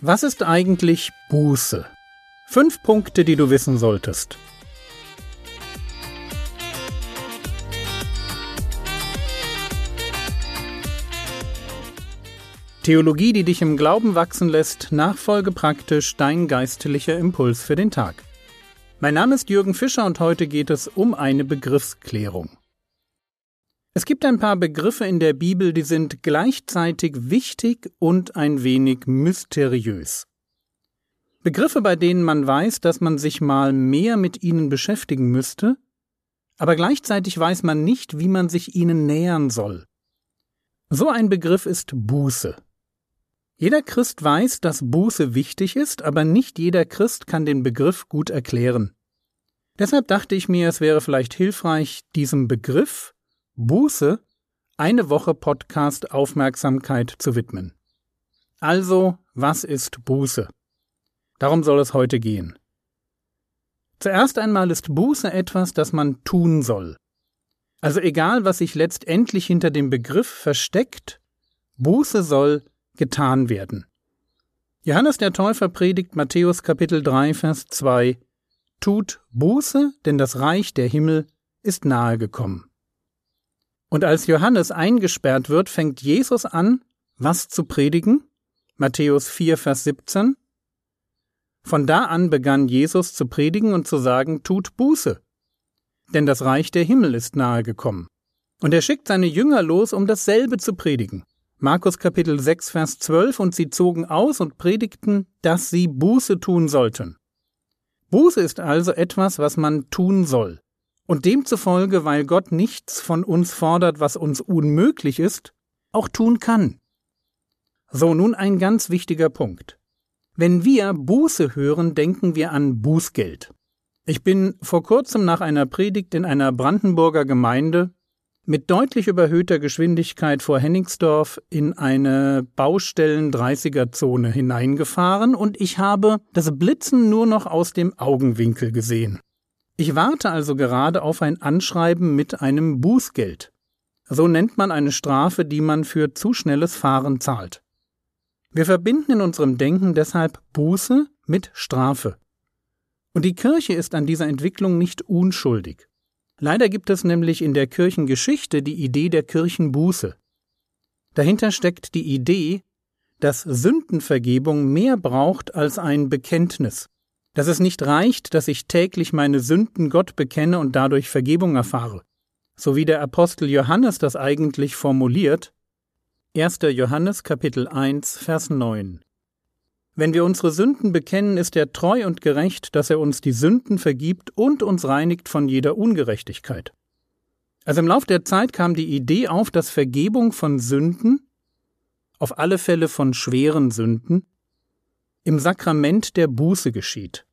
Was ist eigentlich Buße? Fünf Punkte, die du wissen solltest. Theologie, die dich im Glauben wachsen lässt, nachfolge praktisch dein geistlicher Impuls für den Tag. Mein Name ist Jürgen Fischer und heute geht es um eine Begriffsklärung. Es gibt ein paar Begriffe in der Bibel, die sind gleichzeitig wichtig und ein wenig mysteriös. Begriffe, bei denen man weiß, dass man sich mal mehr mit ihnen beschäftigen müsste, aber gleichzeitig weiß man nicht, wie man sich ihnen nähern soll. So ein Begriff ist Buße. Jeder Christ weiß, dass Buße wichtig ist, aber nicht jeder Christ kann den Begriff gut erklären. Deshalb dachte ich mir, es wäre vielleicht hilfreich, diesem Begriff Buße eine Woche Podcast Aufmerksamkeit zu widmen. Also, was ist Buße? Darum soll es heute gehen. Zuerst einmal ist Buße etwas, das man tun soll. Also egal, was sich letztendlich hinter dem Begriff versteckt, Buße soll getan werden. Johannes der Täufer predigt Matthäus Kapitel 3 Vers 2 Tut Buße, denn das Reich der Himmel ist nahe gekommen. Und als Johannes eingesperrt wird, fängt Jesus an, was zu predigen? Matthäus 4, Vers 17. Von da an begann Jesus zu predigen und zu sagen, tut Buße. Denn das Reich der Himmel ist nahe gekommen. Und er schickt seine Jünger los, um dasselbe zu predigen. Markus Kapitel 6, Vers 12, und sie zogen aus und predigten, dass sie Buße tun sollten. Buße ist also etwas, was man tun soll. Und demzufolge, weil Gott nichts von uns fordert, was uns unmöglich ist, auch tun kann. So, nun ein ganz wichtiger Punkt. Wenn wir Buße hören, denken wir an Bußgeld. Ich bin vor kurzem nach einer Predigt in einer Brandenburger Gemeinde mit deutlich überhöhter Geschwindigkeit vor Henningsdorf in eine Baustellen 30er Zone hineingefahren und ich habe das Blitzen nur noch aus dem Augenwinkel gesehen. Ich warte also gerade auf ein Anschreiben mit einem Bußgeld. So nennt man eine Strafe, die man für zu schnelles Fahren zahlt. Wir verbinden in unserem Denken deshalb Buße mit Strafe. Und die Kirche ist an dieser Entwicklung nicht unschuldig. Leider gibt es nämlich in der Kirchengeschichte die Idee der Kirchenbuße. Dahinter steckt die Idee, dass Sündenvergebung mehr braucht als ein Bekenntnis dass es nicht reicht, dass ich täglich meine Sünden Gott bekenne und dadurch Vergebung erfahre. So wie der Apostel Johannes das eigentlich formuliert, 1. Johannes Kapitel 1 Vers 9. Wenn wir unsere Sünden bekennen, ist er treu und gerecht, dass er uns die Sünden vergibt und uns reinigt von jeder Ungerechtigkeit. Also im Lauf der Zeit kam die Idee auf, dass Vergebung von Sünden, auf alle Fälle von schweren Sünden, im Sakrament der Buße geschieht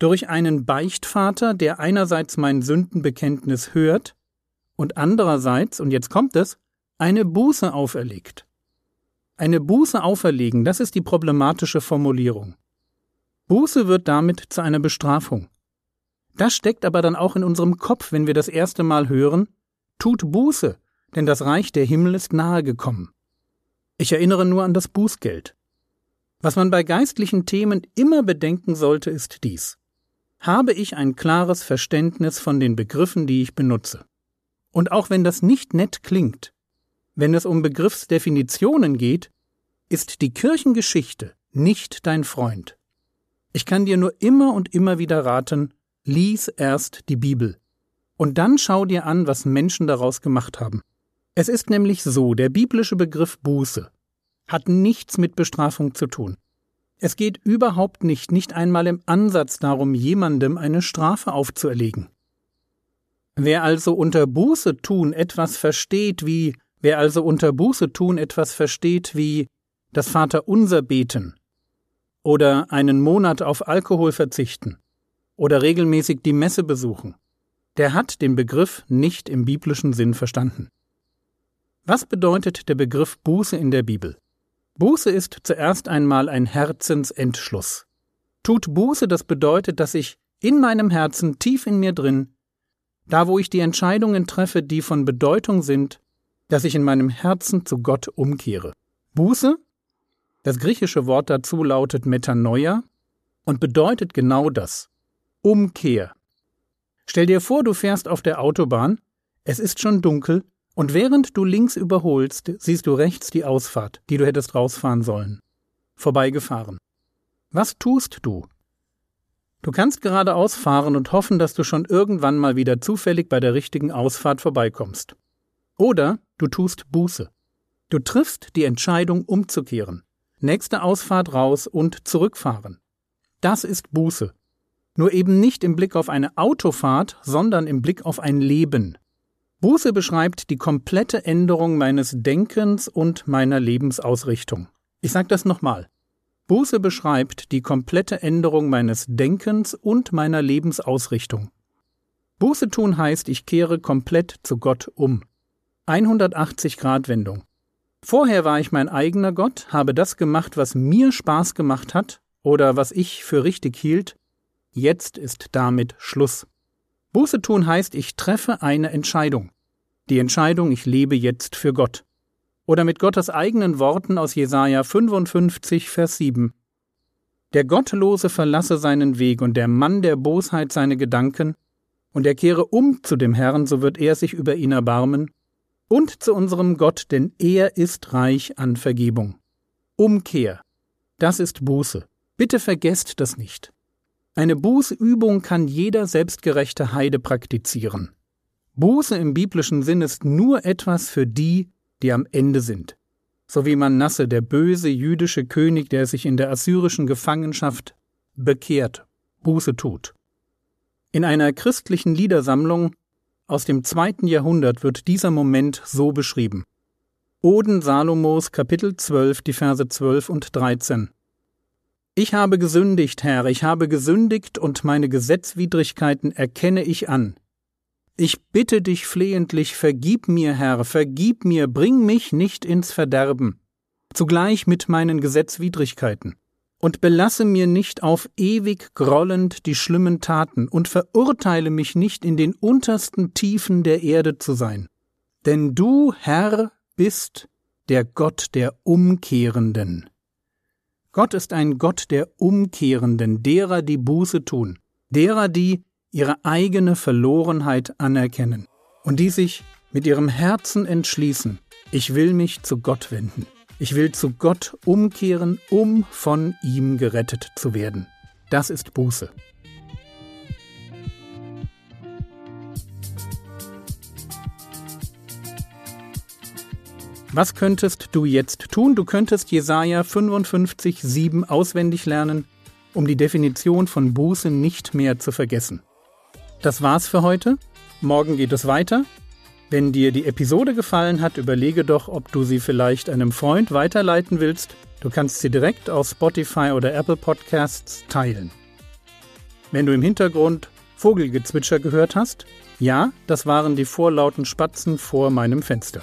durch einen Beichtvater, der einerseits mein Sündenbekenntnis hört und andererseits, und jetzt kommt es, eine Buße auferlegt. Eine Buße auferlegen, das ist die problematische Formulierung. Buße wird damit zu einer Bestrafung. Das steckt aber dann auch in unserem Kopf, wenn wir das erste Mal hören, tut Buße, denn das Reich der Himmel ist nahe gekommen. Ich erinnere nur an das Bußgeld. Was man bei geistlichen Themen immer bedenken sollte, ist dies habe ich ein klares Verständnis von den Begriffen, die ich benutze. Und auch wenn das nicht nett klingt, wenn es um Begriffsdefinitionen geht, ist die Kirchengeschichte nicht dein Freund. Ich kann dir nur immer und immer wieder raten, lies erst die Bibel. Und dann schau dir an, was Menschen daraus gemacht haben. Es ist nämlich so, der biblische Begriff Buße hat nichts mit Bestrafung zu tun. Es geht überhaupt nicht, nicht einmal im Ansatz darum, jemandem eine Strafe aufzuerlegen. Wer also unter Buße tun etwas versteht wie, wer also unter Buße tun etwas versteht wie das Vaterunser beten oder einen Monat auf Alkohol verzichten oder regelmäßig die Messe besuchen, der hat den Begriff nicht im biblischen Sinn verstanden. Was bedeutet der Begriff Buße in der Bibel? Buße ist zuerst einmal ein Herzensentschluss. Tut Buße, das bedeutet, dass ich in meinem Herzen, tief in mir drin, da wo ich die Entscheidungen treffe, die von Bedeutung sind, dass ich in meinem Herzen zu Gott umkehre. Buße Das griechische Wort dazu lautet Metanoia und bedeutet genau das. Umkehr. Stell dir vor, du fährst auf der Autobahn, es ist schon dunkel, und während du links überholst, siehst du rechts die Ausfahrt, die du hättest rausfahren sollen. Vorbeigefahren. Was tust du? Du kannst geradeaus fahren und hoffen, dass du schon irgendwann mal wieder zufällig bei der richtigen Ausfahrt vorbeikommst. Oder du tust Buße. Du triffst die Entscheidung umzukehren. Nächste Ausfahrt raus und zurückfahren. Das ist Buße. Nur eben nicht im Blick auf eine Autofahrt, sondern im Blick auf ein Leben. Buße beschreibt die komplette Änderung meines Denkens und meiner Lebensausrichtung. Ich sage das nochmal. Buße beschreibt die komplette Änderung meines Denkens und meiner Lebensausrichtung. Buße tun heißt, ich kehre komplett zu Gott um. 180 Grad Wendung. Vorher war ich mein eigener Gott, habe das gemacht, was mir Spaß gemacht hat oder was ich für richtig hielt. Jetzt ist damit Schluss. Buße tun heißt, ich treffe eine Entscheidung. Die Entscheidung, ich lebe jetzt für Gott. Oder mit Gottes eigenen Worten aus Jesaja 55, Vers 7. Der Gottlose verlasse seinen Weg und der Mann der Bosheit seine Gedanken, und er kehre um zu dem Herrn, so wird er sich über ihn erbarmen, und zu unserem Gott, denn er ist reich an Vergebung. Umkehr. Das ist Buße. Bitte vergesst das nicht. Eine Bußübung kann jeder selbstgerechte Heide praktizieren. Buße im biblischen Sinn ist nur etwas für die, die am Ende sind. So wie Manasse, der böse jüdische König, der sich in der assyrischen Gefangenschaft bekehrt, Buße tut. In einer christlichen Liedersammlung aus dem zweiten Jahrhundert wird dieser Moment so beschrieben. Oden Salomos Kapitel 12, die Verse 12 und 13. Ich habe gesündigt, Herr, ich habe gesündigt und meine Gesetzwidrigkeiten erkenne ich an. Ich bitte dich flehentlich, vergib mir, Herr, vergib mir, bring mich nicht ins Verderben, zugleich mit meinen Gesetzwidrigkeiten, und belasse mir nicht auf ewig grollend die schlimmen Taten, und verurteile mich nicht in den untersten Tiefen der Erde zu sein. Denn du, Herr, bist der Gott der Umkehrenden. Gott ist ein Gott der Umkehrenden, derer, die Buße tun, derer, die ihre eigene Verlorenheit anerkennen und die sich mit ihrem Herzen entschließen, ich will mich zu Gott wenden. Ich will zu Gott umkehren, um von ihm gerettet zu werden. Das ist Buße. Was könntest du jetzt tun? Du könntest Jesaja 55, 7 auswendig lernen, um die Definition von Buße nicht mehr zu vergessen. Das war's für heute. Morgen geht es weiter. Wenn dir die Episode gefallen hat, überlege doch, ob du sie vielleicht einem Freund weiterleiten willst. Du kannst sie direkt auf Spotify oder Apple Podcasts teilen. Wenn du im Hintergrund Vogelgezwitscher gehört hast, ja, das waren die vorlauten Spatzen vor meinem Fenster.